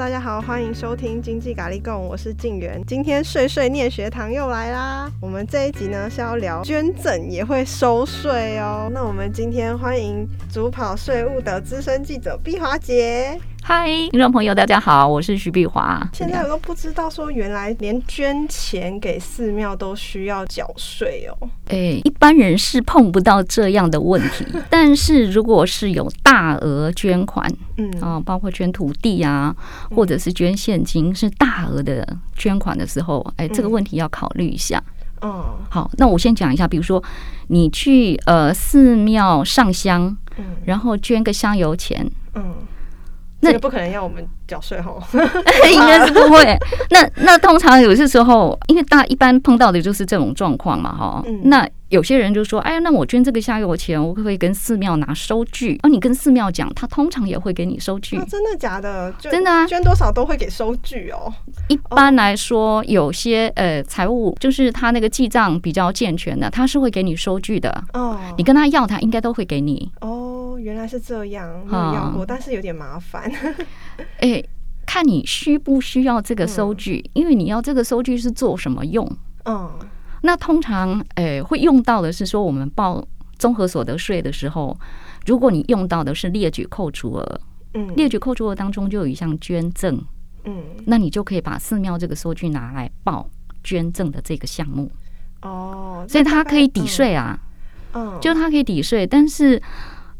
大家好，欢迎收听经济咖喱贡，我是静媛。今天碎碎念学堂又来啦。我们这一集呢是要聊捐赠也会收税哦。那我们今天欢迎主跑税务的资深记者碧华姐。嗨，听众朋友，大家好，我是徐碧华。现在我都不知道说，原来连捐钱给寺庙都需要缴税哦。诶、欸，一般人是碰不到这样的问题，但是如果是有大额捐款，嗯啊，包括捐土地啊，或者是捐现金，是大额的捐款的时候，哎、欸，这个问题要考虑一下。嗯，好，那我先讲一下，比如说你去呃寺庙上香，嗯，然后捐个香油钱，嗯。那个不可能要我们缴税吼，应该是不会。那那通常有些时候，因为大一般碰到的就是这种状况嘛，哈。那有些人就说：“哎呀，那我捐这个香油钱，我可不可以跟寺庙拿收据？”哦，你跟寺庙讲，他通常也会给你收据。真的假的？真的啊，捐多少都会给收据哦。一般来说，有些呃财务就是他那个记账比较健全的，他是会给你收据的。哦，你跟他要，他应该都会给你。哦。原来是这样，没有要过，但是有点麻烦。哎、欸，看你需不需要这个收据，嗯、因为你要这个收据是做什么用？嗯，那通常哎、欸、会用到的是说，我们报综合所得税的时候，如果你用到的是列举扣除额，嗯，列举扣除额当中就有一项捐赠，嗯，那你就可以把寺庙这个收据拿来报捐赠的这个项目。哦，所以它可以抵税啊，嗯，就它可以抵税，但是。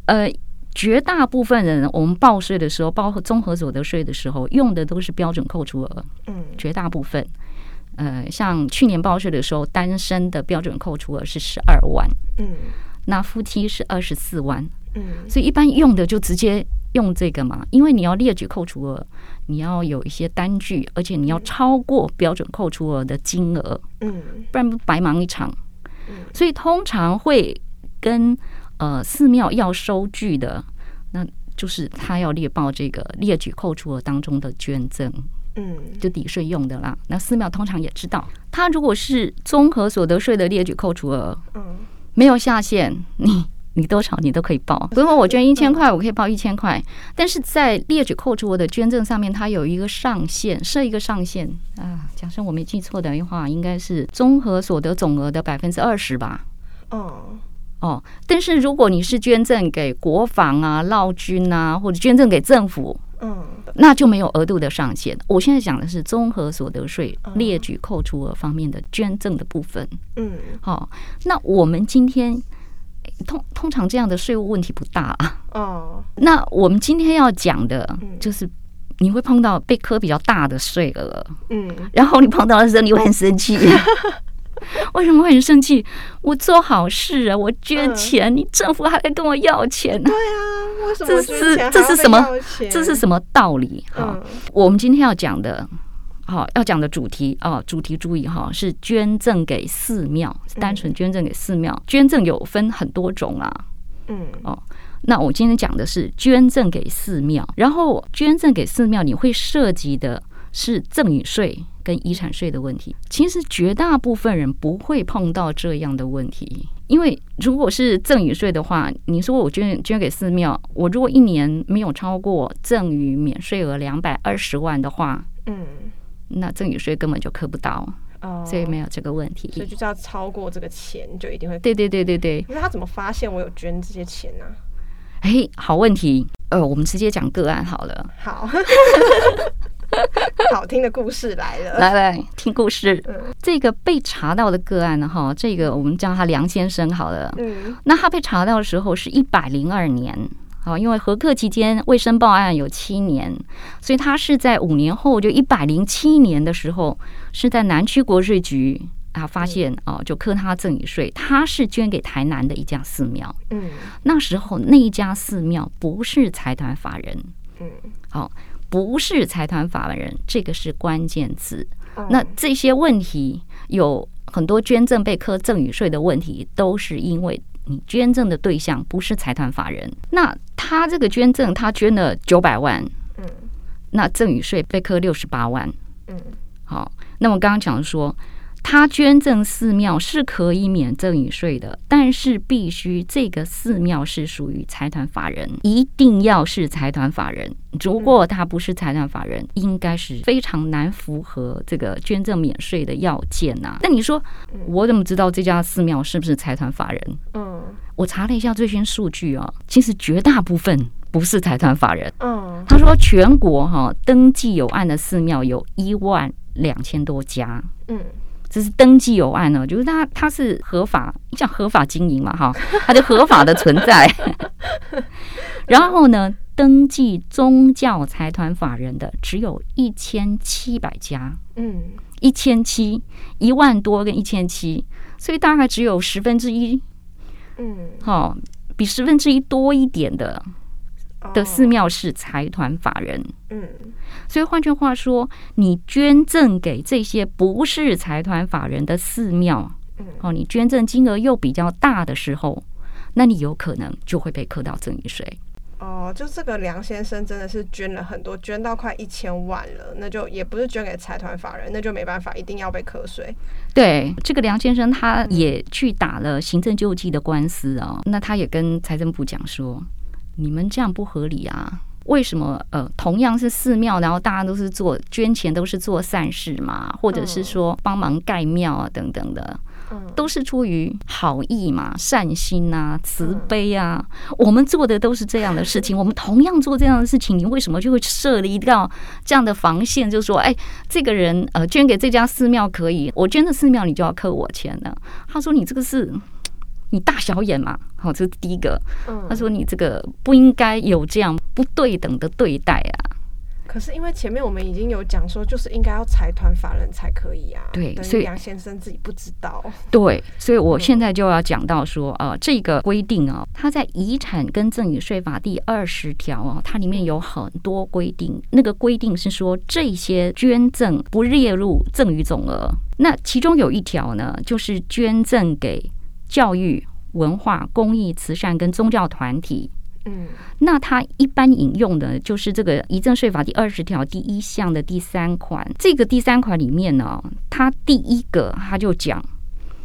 呃，绝大部分人我们报税的时候，包括综合所得税的时候，用的都是标准扣除额。嗯，绝大部分，呃，像去年报税的时候，单身的标准扣除额是十二万。嗯，那夫妻是二十四万。嗯，所以一般用的就直接用这个嘛，因为你要列举扣除额，你要有一些单据，而且你要超过标准扣除额的金额。嗯，不然不白忙一场。嗯，所以通常会跟。呃，寺庙要收据的，那就是他要列报这个列举扣除额当中的捐赠，嗯，就抵税用的啦。那寺庙通常也知道，他如果是综合所得税的列举扣除额，嗯，没有下限，你你多少你都可以报。比如说我捐一千块，我可以报一千块，但是在列举扣除额的捐赠上面，它有一个上限，设一个上限啊。假设我没记错的话，应该是综合所得总额的百分之二十吧。嗯。哦，但是如果你是捐赠给国防啊、劳军啊，或者捐赠给政府，嗯，那就没有额度的上限。我现在讲的是综合所得税列举扣除额方面的捐赠的部分，嗯，好，那我们今天通通常这样的税务问题不大啊。哦，那我们今天要讲的就是你会碰到被科比较大的税额，嗯，然后你碰到的时候你会很生气。为什么会很生气？我做好事啊，我捐钱，你政府还来跟我要钱呢？对啊，为什么这是这是什么？这是什么道理？哈，我们今天要讲的，好要讲的主题啊，主题注意哈，是捐赠给寺庙，单纯捐赠给寺庙。捐赠有分很多种啊，嗯哦，那我今天讲的是捐赠给寺庙，然后捐赠给寺庙，你会涉及的是赠与税。跟遗产税的问题，其实绝大部分人不会碰到这样的问题，因为如果是赠与税的话，你说我捐捐给寺庙，我如果一年没有超过赠与免税额两百二十万的话，嗯，那赠与税根本就扣不到，哦，所以没有这个问题。所以就是要超过这个钱，就一定会。对对对对对。那他怎么发现我有捐这些钱呢？哎，好问题。呃，我们直接讲个案好了。好。好听的故事来了，来来听故事。这个被查到的个案呢，哈，这个我们叫他梁先生好了。嗯，那他被查到的时候是一百零二年，好，因为核课期间卫生报案有七年，所以他是在五年后就一百零七年的时候，是在南区国税局啊发现哦，就课他赠与税。他是捐给台南的一家寺庙，嗯，那时候那一家寺庙不是财团法人，嗯，好。不是财团法人，这个是关键字。那这些问题有很多捐赠被课赠与税的问题，都是因为你捐赠的对象不是财团法人。那他这个捐赠，他捐了九百万，嗯，那赠与税被课六十八万，嗯，好。那么刚刚讲说，他捐赠寺庙是可以免赠与税的，但是必须这个寺庙是属于财团法人，一定要是财团法人。如果他不是财团法人，应该是非常难符合这个捐赠免税的要件呐、啊。那你说，我怎么知道这家寺庙是不是财团法人？嗯，我查了一下最新数据啊，其实绝大部分不是财团法人。嗯，他说全国哈登记有案的寺庙有一万两千多家。嗯。这是登记有案呢，就是他他是合法，叫合法经营嘛，哈，他就合法的存在。然后呢，登记宗教财团法人的只有一千七百家，嗯，一千七，一万多跟一千七，所以大概只有十分之一，嗯，好，比十分之一多一点的。的寺庙是财团法人，嗯，所以换句话说，你捐赠给这些不是财团法人的寺庙，嗯，哦，你捐赠金额又比较大的时候，那你有可能就会被课到赠与税。哦，就这个梁先生真的是捐了很多，捐到快一千万了，那就也不是捐给财团法人，那就没办法，一定要被课税。对，这个梁先生他也去打了行政救济的官司啊，那他也跟财政部讲说。你们这样不合理啊？为什么？呃，同样是寺庙，然后大家都是做捐钱，都是做善事嘛，或者是说帮忙盖庙啊等等的，都是出于好意嘛，善心啊，慈悲啊。我们做的都是这样的事情，我们同样做这样的事情，你为什么就会设立一道这样的防线？就是说，哎，这个人呃捐给这家寺庙可以，我捐的寺庙你就要扣我钱呢？他说你这个是。你大小眼嘛？好，这是第一个。他说你这个不应该有这样不对等的对待啊。可是因为前面我们已经有讲说，就是应该要财团法人才可以啊。对，所以杨先生自己不知道。对，所以我现在就要讲到说，呃，这个规定啊，它在遗产跟赠与税法第二十条啊，它里面有很多规定。那个规定是说，这些捐赠不列入赠与总额。那其中有一条呢，就是捐赠给。教育、文化、公益、慈善跟宗教团体，嗯，那他一般引用的就是这个遗赠税法第二十条第一项的第三款。这个第三款里面呢，他第一个他就讲，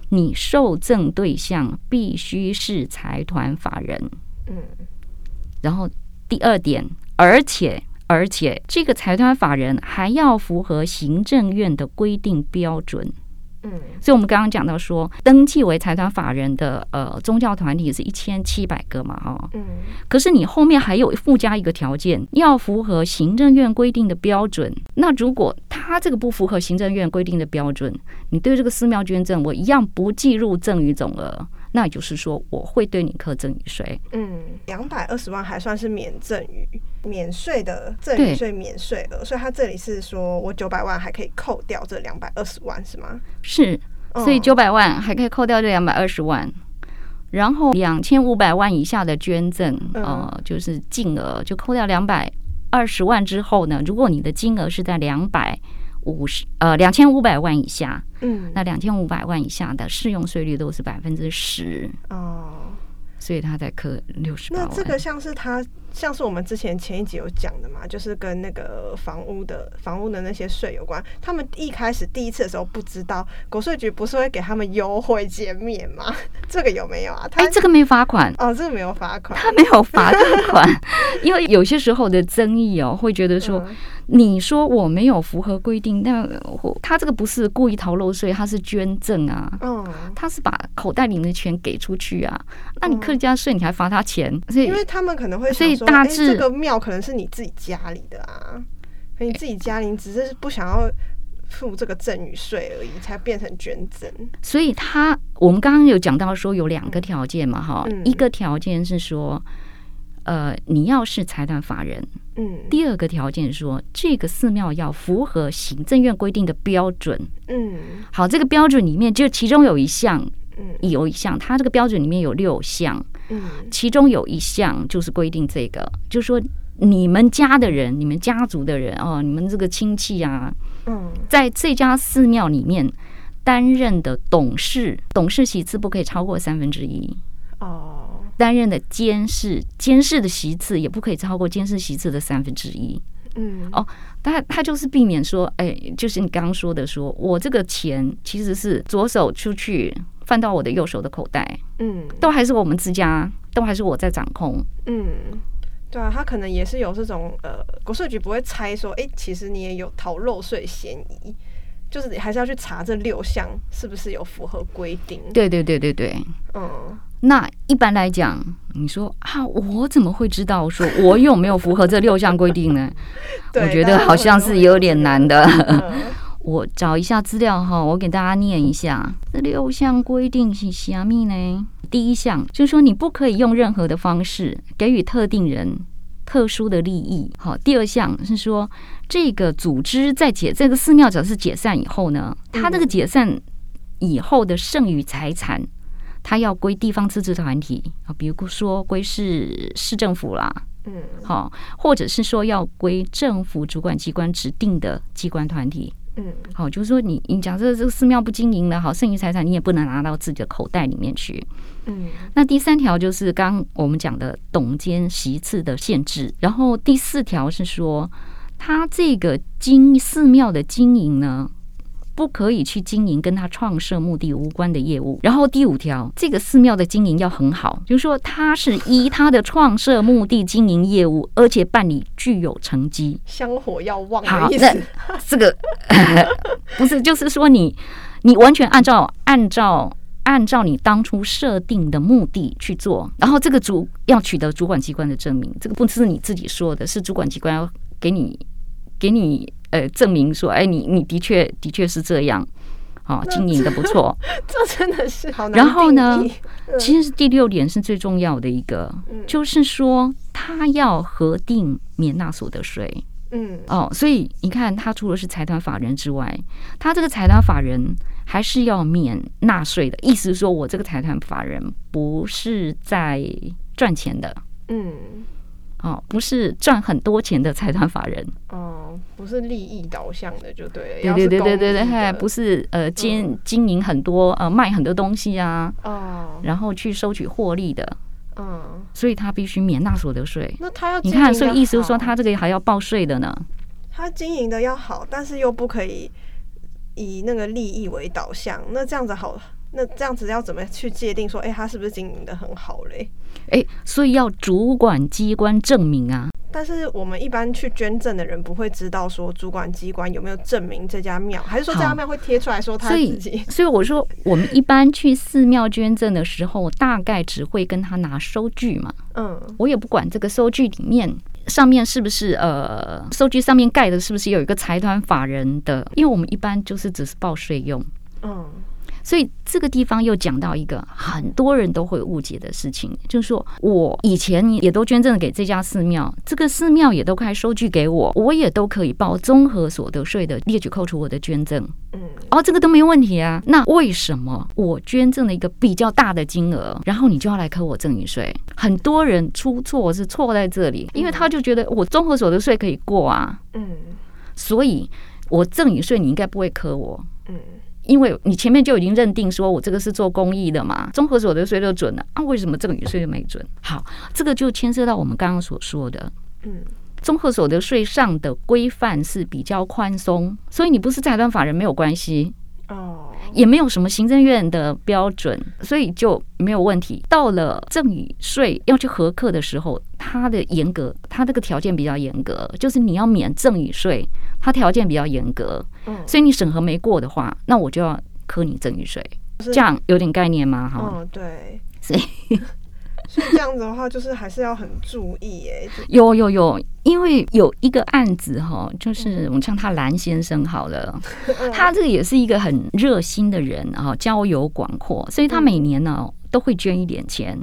你受赠对象必须是财团法人，嗯，然后第二点，而且而且这个财团法人还要符合行政院的规定标准。嗯，所以我们刚刚讲到说，登记为财团法人的呃宗教团体是一千七百个嘛，哦，嗯，可是你后面还有附加一个条件，要符合行政院规定的标准。那如果他这个不符合行政院规定的标准，你对这个寺庙捐赠，我一样不计入赠与总额。那也就是说，我会对你课赠与税。嗯，两百二十万还算是免赠与、免税的赠与税免税额，所以他这里是说我九百万还可以扣掉这两百二十万，是吗？是，所以九百万还可以扣掉这两百二十万，然后两千五百万以下的捐赠，呃，就是净额就扣掉两百二十万之后呢，如果你的金额是在两百。五十呃两千五百万以下，嗯，那两千五百万以下的适用税率都是百分之十哦，所以他才扣六十。那这个像是他。像是我们之前前一集有讲的嘛，就是跟那个房屋的房屋的那些税有关。他们一开始第一次的时候不知道，国税局不是会给他们优惠减免吗？这个有没有啊？哎、欸，这个没罚款哦，这个没有罚款，他没有罚这个款，因为有些时候的争议哦，会觉得说，嗯、你说我没有符合规定，但他这个不是故意逃漏税，他是捐赠啊，嗯，他是把口袋里面的钱给出去啊，那你课人家税，你还罚他钱，所以因为他们可能会所以。大致、欸、这个庙可能是你自己家里的啊，你自己家里只是不想要付这个赠与税而已，才变成捐赠。所以他我们刚刚有讲到说有两个条件嘛，哈、嗯，一个条件是说，呃，你要是财团法人，嗯，第二个条件是说这个寺庙要符合行政院规定的标准，嗯，好，这个标准里面就其中有一项。嗯，有一项，它这个标准里面有六项，嗯，其中有一项就是规定这个，就是说你们家的人，你们家族的人哦，你们这个亲戚啊，嗯，在这家寺庙里面担任的董事，董事席次不可以超过三分之一，哦，担任的监事，监事的席次也不可以超过监事席次的三分之一，嗯，哦，他他就是避免说，哎、欸，就是你刚刚说的说，说我这个钱其实是左手出去放到我的右手的口袋，嗯，都还是我们自家，都还是我在掌控，嗯，对啊，他可能也是有这种呃，国税局不会猜说，哎、欸，其实你也有逃漏税嫌疑。就是你还是要去查这六项是不是有符合规定？对对对对对，嗯。那一般来讲，你说啊，我怎么会知道说我有没有符合这六项规定呢？我觉得好像是有点难的。我找一下资料哈，我给大家念一下这六项规定是虾米呢？第一项就是说，你不可以用任何的方式给予特定人。特殊的利益，好。第二项是说，这个组织在解这个寺庙，只要是解散以后呢，它这个解散以后的剩余财产，它要归地方自治团体啊，比如说归市市政府啦，嗯，好，或者是说要归政府主管机关指定的机关团体。嗯，好，就是说你你假设这个寺庙不经营了，好，剩余财产你也不能拿到自己的口袋里面去。嗯，那第三条就是刚我们讲的董监席次的限制，然后第四条是说，他这个经寺庙的经营呢。不可以去经营跟他创设目的无关的业务。然后第五条，这个寺庙的经营要很好，就是说他是依他的创设目的经营业务，而且办理具有成绩，香火要旺。好，那这个 不是，就是说你你完全按照按照按照你当初设定的目的去做，然后这个主要取得主管机关的证明，这个不是你自己说的，是主管机关要给你给你。呃，证明说，哎，你你的确的确是这样，好，经营的不错，这真的是好。然后呢，其实第六点是最重要的一个，就是说他要核定免纳所得税。嗯，哦，所以你看，他除了是财团法人之外，他这个财团法人还是要免纳税的。意思是说，我这个财团法人不是在赚钱的。嗯。哦，不是赚很多钱的财团法人，哦，不是利益导向的，就对了，对对对对对对，不是呃经经营很多呃卖很多东西啊，哦，然后去收取获利的，嗯，所以他必须免纳所得税。那他要你看，所以意思是说他这个还要报税的呢。他经营的要好，但是又不可以以那个利益为导向，那这样子好。那这样子要怎么去界定说，哎、欸，他是不是经营的很好嘞？哎、欸，所以要主管机关证明啊。但是我们一般去捐赠的人不会知道说主管机关有没有证明这家庙，还是说这家庙会贴出来说他自己？所以，所以我说我们一般去寺庙捐赠的时候，大概只会跟他拿收据嘛。嗯，我也不管这个收据里面上面是不是呃，收据上面盖的是不是有一个财团法人的，因为我们一般就是只是报税用。嗯。所以这个地方又讲到一个很多人都会误解的事情，就是说我以前也都捐赠给这家寺庙，这个寺庙也都开收据给我，我也都可以报综合所得税的列举扣除我的捐赠，嗯，哦，这个都没问题啊。那为什么我捐赠了一个比较大的金额，然后你就要来扣我赠与税？很多人出错是错在这里，因为他就觉得我综合所得税可以过啊，嗯，所以我赠与税你应该不会扣我，嗯。因为你前面就已经认定说我这个是做公益的嘛，综合所得税就准了啊，为什么赠与税就没准？好，这个就牵涉到我们刚刚所说的，嗯，综合所得税上的规范是比较宽松，所以你不是财团法人没有关系。哦，也没有什么行政院的标准，所以就没有问题。到了赠与税要去核课的时候，它的严格，它这个条件比较严格，就是你要免赠与税，它条件比较严格。嗯，所以你审核没过的话，那我就要扣你赠与税。这样有点概念吗？哈，嗯，对，所以。所以这样子的话，就是还是要很注意哎。有有有，因为有一个案子哈，就是我们叫他蓝先生好了，他这个也是一个很热心的人啊，交友广阔，所以他每年呢都会捐一点钱。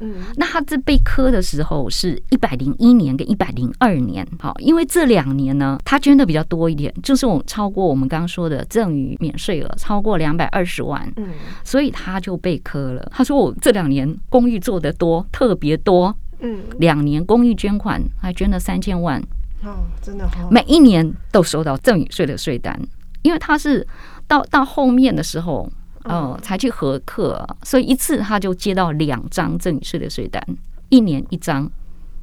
嗯，那他这被磕的时候是一百零一年跟一百零二年，好，因为这两年呢，他捐的比较多一点，就是我超过我们刚刚说的赠与免税额超过两百二十万，嗯，所以他就被磕了。他说我这两年公益做的多，特别多，嗯，两年公益捐款还捐了三千万，哦，真的好，每一年都收到赠与税的税单，因为他是到到后面的时候。哦，才去核课，所以一次他就接到两张赠与税的税单，一年一张，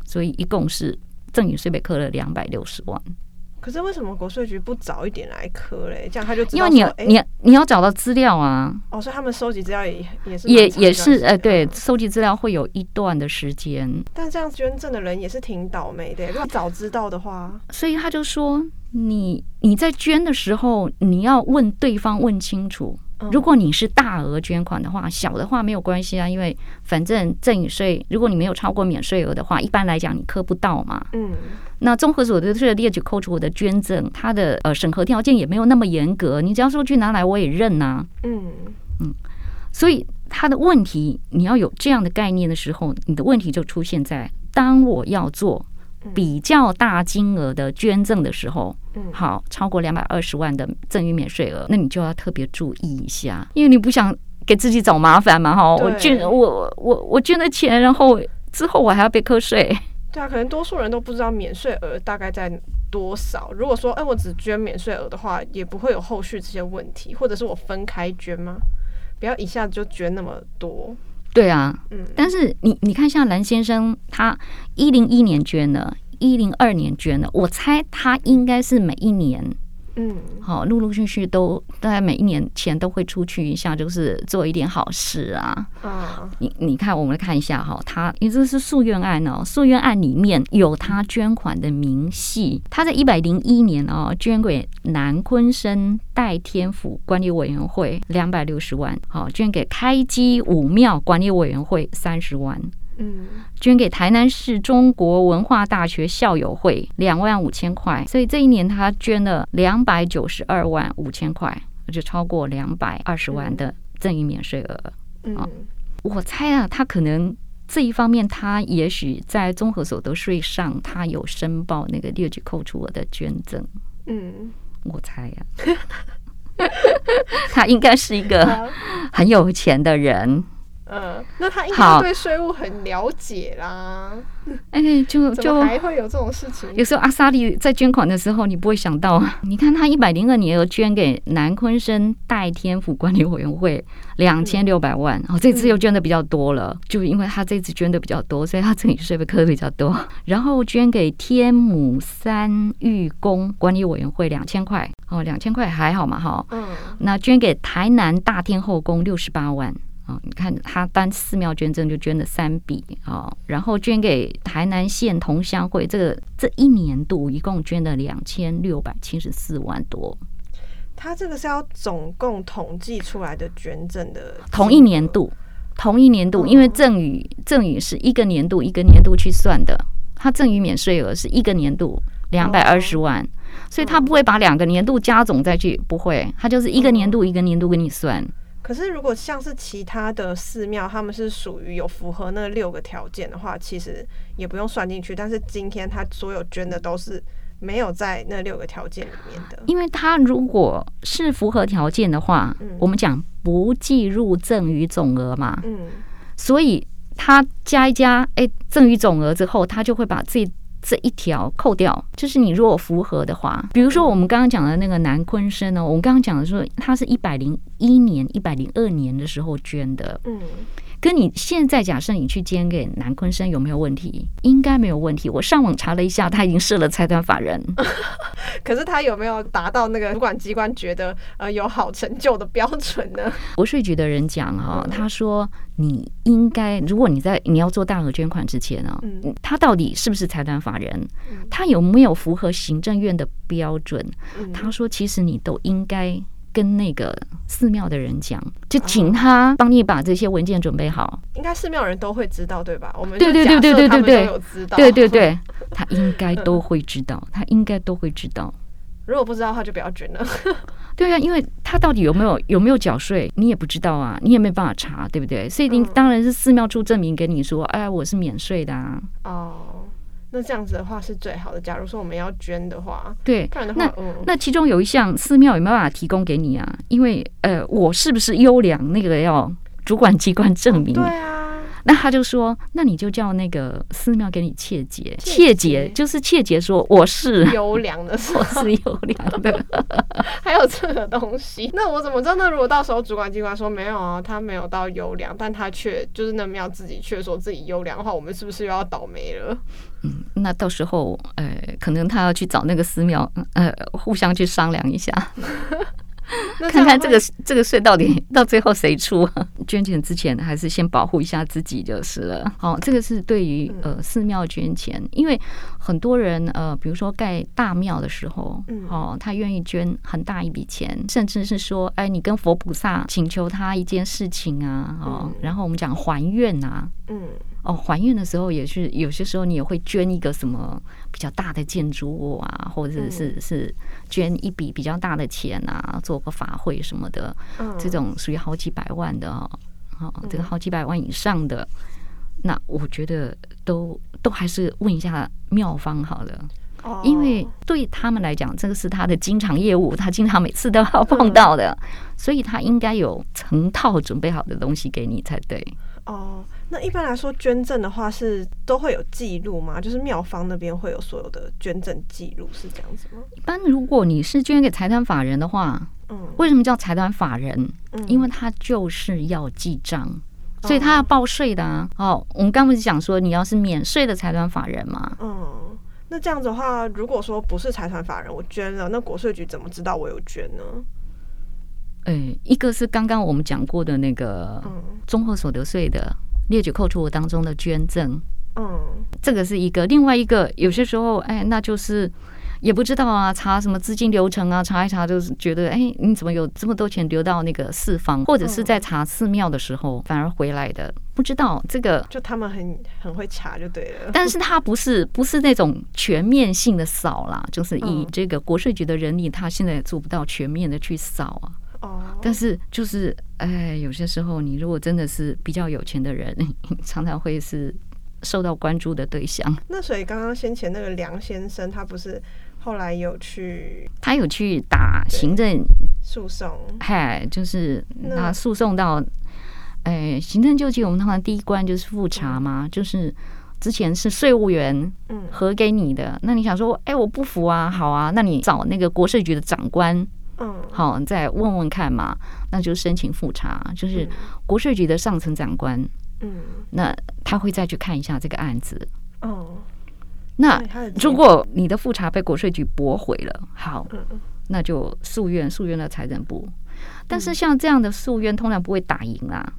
所以一共是赠与税被扣了两百六十万。可是为什么国税局不早一点来课嘞？这样他就因为你要你要你要找到资料啊。哦，所以他们收集资料也也是也也是哎、呃，对，收集资料会有一段的时间。但这样捐赠的人也是挺倒霉的，如果早知道的话。所以他就说，你你在捐的时候，你要问对方问清楚。如果你是大额捐款的话，小的话没有关系啊，因为反正赠与税，如果你没有超过免税额的话，一般来讲你磕不到嘛。嗯。那综合所得税的列举扣除我的捐赠，它的呃审核条件也没有那么严格，你只要收据拿来我也认呐、啊。嗯嗯，所以它的问题，你要有这样的概念的时候，你的问题就出现在当我要做比较大金额的捐赠的时候，好，超过两百二十万的赠与免税额，那你就要特别注意一下，因为你不想给自己找麻烦嘛。哈，我捐我我我捐的钱，然后之后我还要被扣税。对啊，可能多数人都不知道免税额大概在多少。如果说，哎，我只捐免税额的话，也不会有后续这些问题。或者是我分开捐吗？不要一下子就捐那么多。对啊，嗯。但是你你看，像蓝先生，他一零一年捐了，一零二年捐的，我猜他应该是每一年。嗯，好，陆陆续续都大概每一年前都会出去一下，就是做一点好事啊。啊，你你看，我们来看一下哈，他因为这是诉愿案哦，诉愿案里面有他捐款的明细。他在一百零一年哦，捐给南鲲鯓代天府管理委员会两百六十万，好，捐给开基武庙管理委员会三十万。嗯，捐给台南市中国文化大学校友会两万五千块，所以这一年他捐了两百九十二万五千块，就超过两百二十万的赠与免税额。嗯，我猜啊，他可能这一方面，他也许在综合所得税上，他有申报那个列举扣除额的捐赠。嗯，我猜呀，他应该是一个很有钱的人。嗯，那他应该对税务很了解啦。哎、欸，就就还会有这种事情。有时候阿萨利在捐款的时候，你不会想到，你看他一百零二年又捐给南昆生代天府管理委员会两千六百万，哦，这次又捐的比较多了，就因为他这次捐的比较多，所以他赠与税费扣的比较多。然后捐给天母三玉宫管理委员会两千块，哦，两千块还好嘛，哈。嗯。那捐给台南大天后宫六十八万。你看他单寺庙捐赠就捐了三笔啊，然后捐给台南县同乡会，这个这一年度一共捐了两千六百七十四万多。他这个是要总共统计出来的捐赠的同一年度，同一年度，因为赠与赠与是一个年度一个年度去算的，他赠与免税额是一个年度两百二十万，所以他不会把两个年度加总再去，不会，他就是一个年度一个年度给你算。可是，如果像是其他的寺庙，他们是属于有符合那六个条件的话，其实也不用算进去。但是今天他所有捐的都是没有在那六个条件里面的。因为他如果是符合条件的话，嗯，我们讲不计入赠与总额嘛，嗯，所以他加一加，哎，赠与总额之后，他就会把自己。这一条扣掉，就是你如果符合的话，比如说我们刚刚讲的那个南昆生呢，我们刚刚讲的说他是一百零一年、一百零二年的时候捐的，嗯。跟你现在假设你去捐给南昆生有没有问题？应该没有问题。我上网查了一下，他已经设了财团法人。可是他有没有达到那个主管机关觉得呃有好成就的标准呢？国税局的人讲哈、哦，他说你应该，如果你在你要做大额捐款之前啊、哦，嗯，他到底是不是财团法人？他有没有符合行政院的标准？他说其实你都应该。跟那个寺庙的人讲，就请他帮你把这些文件准备好。应该寺庙人都会知道，对吧？我们对对对对对对对，对对对对，他应该都会知道，他应该都会知道。如果不知道的话，就不要捐了。对啊，因为他到底有没有有没有缴税，你也不知道啊，你也没办法查，对不对？所以你当然是寺庙出证明给你说，哎，我是免税的啊。哦。那这样子的话是最好的。假如说我们要捐的话，对，不然的话，那、嗯、那其中有一项寺庙有没有办法提供给你啊？因为呃，我是不是优良那个要主管机关证明？对啊，那他就说，那你就叫那个寺庙给你切结，切结就是切结，说 我是优良的，我是优良的，还有这个东西。那我怎么知道？那如果到时候主管机关说没有啊，他没有到优良，但他却就是那庙自己却说自己优良的话，我们是不是又要倒霉了？嗯，那到时候呃，可能他要去找那个寺庙，呃，互相去商量一下。看看这个这个税到底 到最后谁出？捐钱之前还是先保护一下自己就是了。好，这个是对于呃寺庙捐钱，因为很多人呃，比如说盖大庙的时候，哦，他愿意捐很大一笔钱，甚至是说，哎，你跟佛菩萨请求他一件事情啊，哦，然后我们讲还愿啊，嗯。哦，还愿的时候也是有些时候你也会捐一个什么比较大的建筑物啊，或者是是是捐一笔比较大的钱啊，做个法会什么的，这种属于好几百万的哦，好，这个好几百万以上的，那我觉得都都还是问一下妙方好了，因为对他们来讲，这个是他的经常业务，他经常每次都要碰到的，所以他应该有成套准备好的东西给你才对。哦。那一般来说，捐赠的话是都会有记录吗？就是妙方那边会有所有的捐赠记录，是这样子吗？一般如果你是捐给财团法人的话，嗯，为什么叫财团法人？嗯，因为他就是要记账，所以他要报税的啊。哦，我们刚不是讲说你要是免税的财团法人嘛？嗯，那这样子的话，如果说不是财团法人，我捐了，那国税局怎么知道我有捐呢？哎，一个是刚刚我们讲过的那个综合所得税的。列举扣除当中的捐赠，嗯，这个是一个。另外一个，有些时候，哎，那就是也不知道啊，查什么资金流程啊，查一查就是觉得，哎，你怎么有这么多钱流到那个四方，或者是在查寺庙的时候反而回来的，不知道这个。就他们很很会查就对了，但是他不是不是那种全面性的扫啦，就是以这个国税局的人力，他现在也做不到全面的去扫啊。哦，但是就是哎，有些时候你如果真的是比较有钱的人，常常会是受到关注的对象。那所以刚刚先前那个梁先生，他不是后来有去，他有去打行政诉讼，嗨，就是他诉讼到哎，行政救济，我们通常第一关就是复查嘛，就是之前是税务员嗯。核给你的，那你想说哎我不服啊，好啊，那你找那个国税局的长官。嗯，好，你再问问看嘛，那就申请复查，就是国税局的上层长官，嗯，那他会再去看一下这个案子。哦，那如果你的复查被国税局驳回了，好，那就诉愿，诉愿了财政部。但是像这样的诉愿，通常不会打赢啊，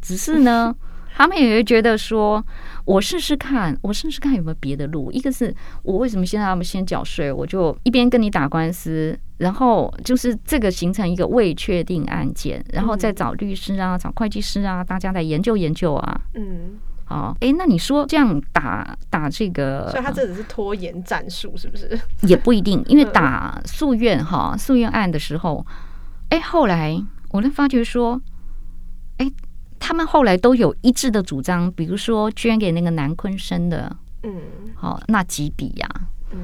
只是呢。他们也会觉得说，我试试看，我试试看有没有别的路。一个是我为什么现在要先缴税，我就一边跟你打官司，然后就是这个形成一个未确定案件，然后再找律师啊，找会计师啊，大家来研究研究啊。嗯，好，哎，那你说这样打打这个，所以他这只是拖延战术，是不是？也不一定，因为打诉愿哈，诉愿案的时候，哎，后来我就发觉说，哎。他们后来都有一致的主张，比如说捐给那个南昆生的，嗯，好，那几笔呀，嗯，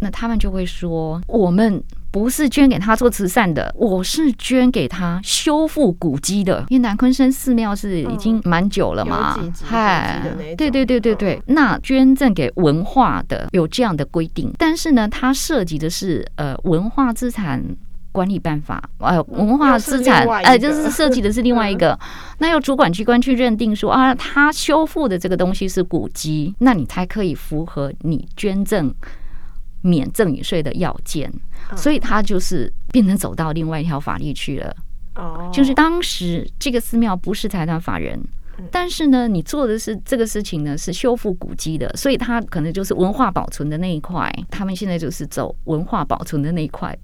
那他们就会说，我们不是捐给他做慈善的，我是捐给他修复古迹的，因为南昆山寺庙是已经蛮久了嘛，嗨，对对对对对，那捐赠给文化的有这样的规定，但是呢，它涉及的是呃文化资产。管理办法，呃，文化资产，呃，就是涉及的是另外一个，那要主管机关去认定说啊，他修复的这个东西是古迹，那你才可以符合你捐赠免赠与税的要件，所以他就是变成走到另外一条法律去了。哦，就是当时这个寺庙不是财团法人，但是呢，你做的是这个事情呢是修复古迹的，所以他可能就是文化保存的那一块，他们现在就是走文化保存的那一块。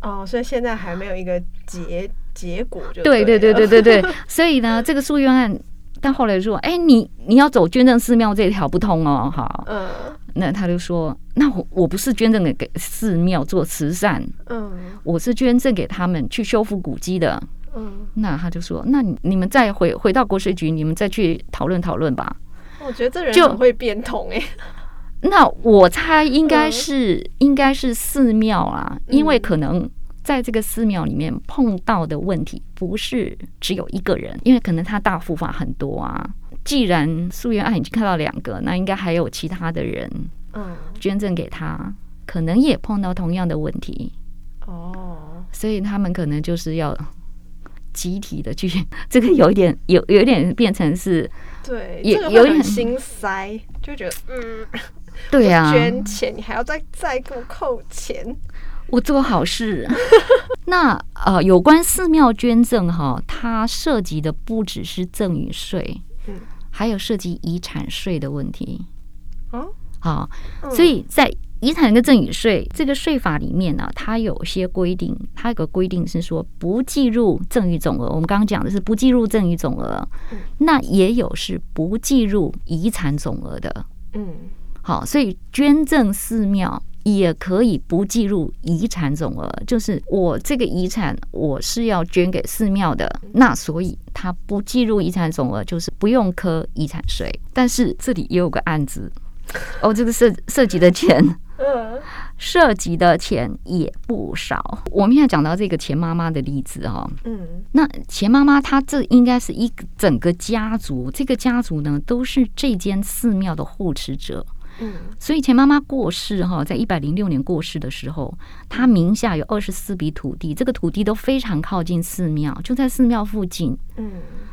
哦，所以现在还没有一个结结果就对，对对对对对对，所以呢，这个诉愿案但后来说，哎，你你要走捐赠寺庙这条不通哦，好，嗯，那他就说，那我我不是捐赠给给寺庙做慈善，嗯，我是捐赠给他们去修复古迹的，嗯，那他就说，那你你们再回回到国税局，你们再去讨论讨论吧。我觉得这人就会变通哎。那我猜应该是、嗯、应该是寺庙啊，因为可能在这个寺庙里面碰到的问题不是只有一个人，因为可能他大护法很多啊。既然素媛案已经看到两个，那应该还有其他的人，嗯，捐赠给他，可能也碰到同样的问题。哦，所以他们可能就是要集体的去，这个有一点有有一点变成是，对，也有点心塞，就觉得嗯，对呀，捐钱你还要再再给我扣钱，我做好事。那呃，有关寺庙捐赠哈，它涉及的不只是赠与税，嗯，还有涉及遗产税的问题。哦，好，所以在。遗产跟赠与税这个税法里面呢、啊，它有些规定，它有个规定是说不计入赠与总额。我们刚刚讲的是不计入赠与总额，那也有是不计入遗产总额的。嗯，好，所以捐赠寺庙也可以不计入遗产总额，就是我这个遗产我是要捐给寺庙的，那所以它不计入遗产总额，就是不用科遗产税。但是这里也有个案子，哦，这个涉涉及的钱。嗯，涉及的钱也不少。我们现在讲到这个钱妈妈的例子哈，嗯，那钱妈妈她这应该是一整个家族，这个家族呢都是这间寺庙的护持者，嗯，所以钱妈妈过世哈，在一百零六年过世的时候，她名下有二十四笔土地，这个土地都非常靠近寺庙，就在寺庙附近，嗯，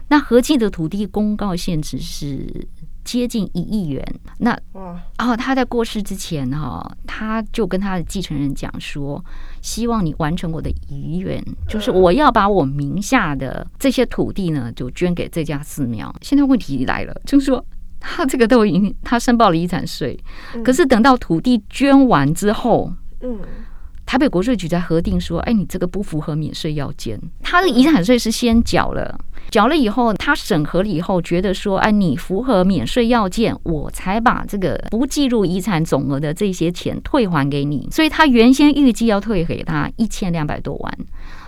那合计的土地公告限值是。接近一亿元，那哦，他在过世之前哈，他就跟他的继承人讲说，希望你完成我的遗愿，就是我要把我名下的这些土地呢，就捐给这家寺庙。现在问题来了，就是说他这个都已经他申报了遗产税，可是等到土地捐完之后，嗯。台北国税局在核定说：“哎，你这个不符合免税要件。他的遗产税是先缴了，缴了以后，他审核了以后，觉得说：哎，你符合免税要件，我才把这个不计入遗产总额的这些钱退还给你。所以他原先预计要退给他一千两百多万，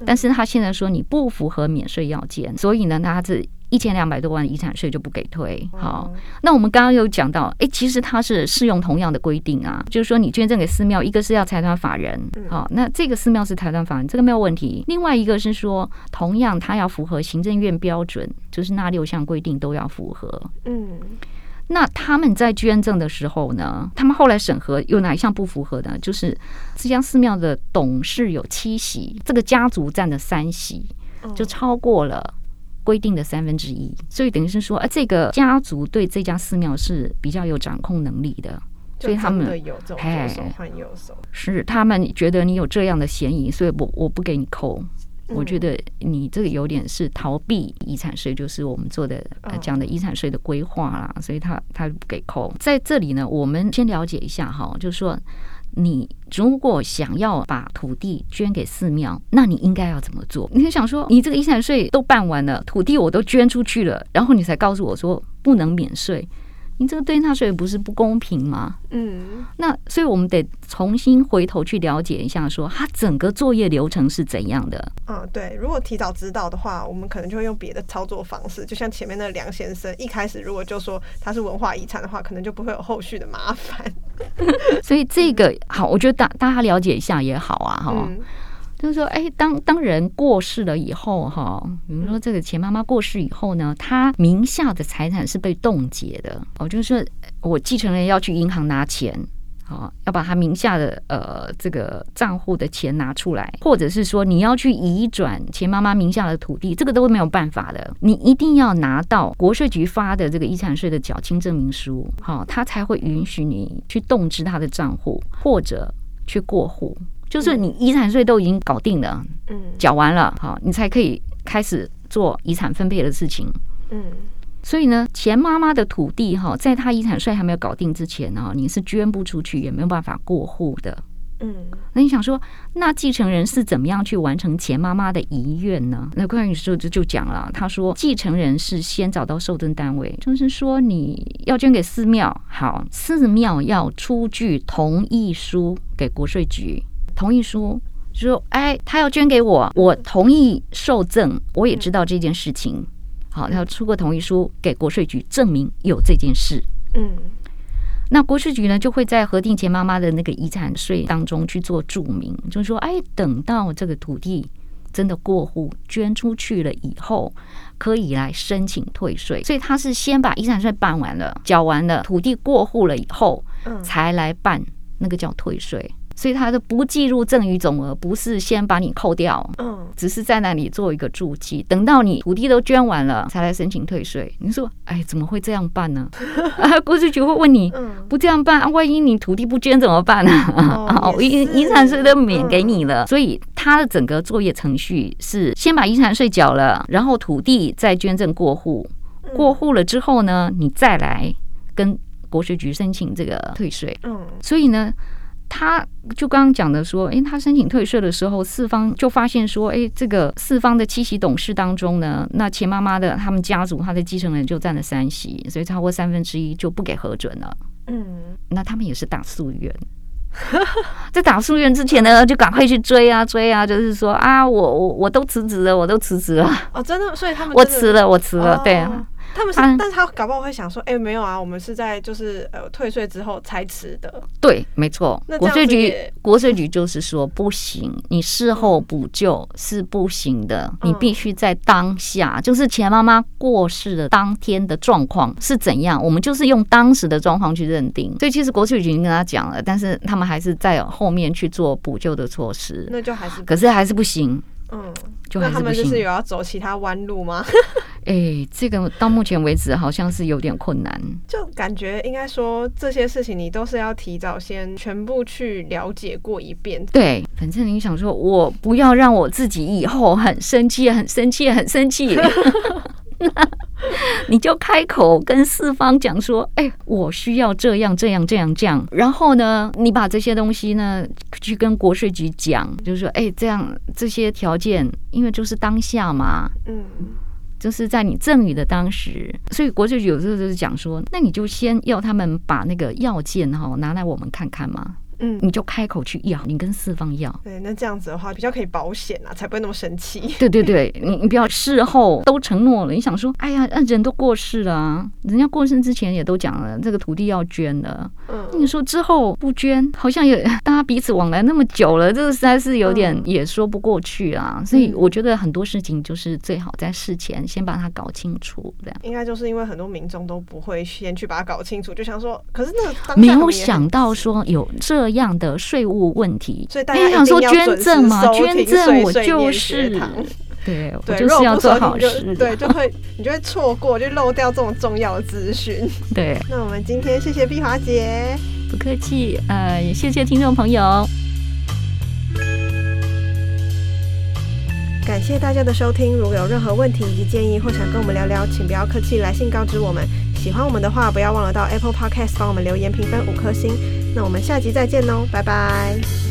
但是他现在说你不符合免税要件，所以呢，他是。”一千两百多万遗产税就不给退。好，那我们刚刚有讲到，哎，其实它是适用同样的规定啊，就是说你捐赠给寺庙，一个是要财团法人，好，那这个寺庙是财团法人，这个没有问题。另外一个是说，同样它要符合行政院标准，就是那六项规定都要符合。嗯，那他们在捐赠的时候呢，他们后来审核有哪一项不符合呢？就是这家寺庙的董事有七席，这个家族占了三席，就超过了。规定的三分之一，所以等于是说，哎，这个家族对这家寺庙是比较有掌控能力的，所以他们有这种左手换右手，是他们觉得你有这样的嫌疑，所以我我不给你扣。我觉得你这个有点是逃避遗产税，就是我们做的讲的遗产税的规划啦，所以他他不给扣。在这里呢，我们先了解一下哈，就是说。你如果想要把土地捐给寺庙，那你应该要怎么做？你想说，你这个遗产税都办完了，土地我都捐出去了，然后你才告诉我说不能免税。你这个对纳税人不是不公平吗？嗯，那所以我们得重新回头去了解一下，说他整个作业流程是怎样的。嗯，对，如果提早知道的话，我们可能就会用别的操作方式，就像前面那梁先生一开始如果就说他是文化遗产的话，可能就不会有后续的麻烦。所以这个好，我觉得大大家了解一下也好啊，哈。嗯就是说，哎，当当人过世了以后，哈，比如说这个钱妈妈过世以后呢，她名下的财产是被冻结的。哦，就是说我继承人要去银行拿钱，好，要把他名下的呃这个账户的钱拿出来，或者是说你要去移转钱妈妈名下的土地，这个都没有办法的。你一定要拿到国税局发的这个遗产税的缴清证明书，好，他才会允许你去冻结他的账户或者去过户。就是你遗产税都已经搞定了，嗯，缴完了，好，你才可以开始做遗产分配的事情，嗯，所以呢，钱妈妈的土地哈，在她遗产税还没有搞定之前呢，你是捐不出去，也没有办法过户的，嗯，那你想说，那继承人是怎么样去完成钱妈妈的遗愿呢？那关于说就就讲了，他说继承人是先找到受赠单位，就是说你要捐给寺庙，好，寺庙要出具同意书给国税局。同意书就说：“哎，他要捐给我，我同意受赠。我也知道这件事情。好，他要出个同意书给国税局，证明有这件事。嗯，那国税局呢，就会在核定前妈妈的那个遗产税当中去做注明，就是说：哎，等到这个土地真的过户捐出去了以后，可以来申请退税。所以他是先把遗产税办完了，缴完了，土地过户了以后，才来办那个叫退税。所以他的不计入赠与总额，不是先把你扣掉，嗯，只是在那里做一个注记，等到你土地都捐完了，才来申请退税。你说，哎，怎么会这样办呢？啊，国税局会问你，不这样办，啊，万一你土地不捐怎么办呢？哦，遗遗产税都免给你了。所以他的整个作业程序是先把遗产税缴了，然后土地再捐赠过户，过户了之后呢，你再来跟国税局申请这个退税。嗯，所以呢。他就刚刚讲的说，诶，他申请退税的时候，四方就发现说，诶，这个四方的七席董事当中呢，那钱妈妈的他们家族，他的继承人就占了三席，所以超过三分之一就不给核准了。嗯，那他们也是打诉愿，在打诉愿之前呢，就赶快去追啊追啊，就是说啊，我我我都辞职了，我都辞职了。哦，真的，所以他们我辞了，我辞了，对。他们是，但是他搞不好会想说，哎、欸，没有啊，我们是在就是呃退税之后才辞的。对，没错。国税局国税局就是说不行，你事后补救是不行的，嗯、你必须在当下，就是钱妈妈过世的当天的状况是怎样，我们就是用当时的状况去认定。所以其实国税局已经跟他讲了，但是他们还是在后面去做补救的措施。那就还是，可是还是不行。嗯，就那他们就是有要走其他弯路吗？哎、欸，这个到目前为止好像是有点困难。就感觉应该说这些事情你都是要提早先全部去了解过一遍。对，反正你想说，我不要让我自己以后很生气、很生气、很生气。那 你就开口跟四方讲说：“哎、欸，我需要这样、这样、这样、这样。”然后呢，你把这些东西呢去跟国税局讲，就是说：“哎、欸，这样这些条件，因为就是当下嘛，嗯，就是在你赠予的当时，所以国税局有时候就是讲说，那你就先要他们把那个要件哈拿来我们看看嘛。”嗯，你就开口去要，你跟四方要。对，那这样子的话比较可以保险啊，才不会那么生气。对对对，你你不要事后都承诺了，你想说，哎呀，人都过世了啊，人家过世之前也都讲了，这个土地要捐的。嗯，你说之后不捐，好像也 大家彼此往来那么久了，这个实在是有点也说不过去啊。所以我觉得很多事情就是最好在事前先把它搞清楚，这样。应该就是因为很多民众都不会先去把它搞清楚，就想说，可是那没有想到说有这。这样的税务问题，所以大家想说捐赠嘛，捐赠我就是，对，我就是要做好事，对，就会你就会错过，就漏掉这种重要的资讯。对，那我们今天谢谢碧华姐，不客气，呃，也谢谢听众朋友，感谢大家的收听。如果有任何问题以及建议，或想跟我们聊聊，请不要客气，来信告知我们。喜欢我们的话，不要忘了到 Apple Podcast 帮我们留言评分五颗星。那我们下集再见喽，拜拜。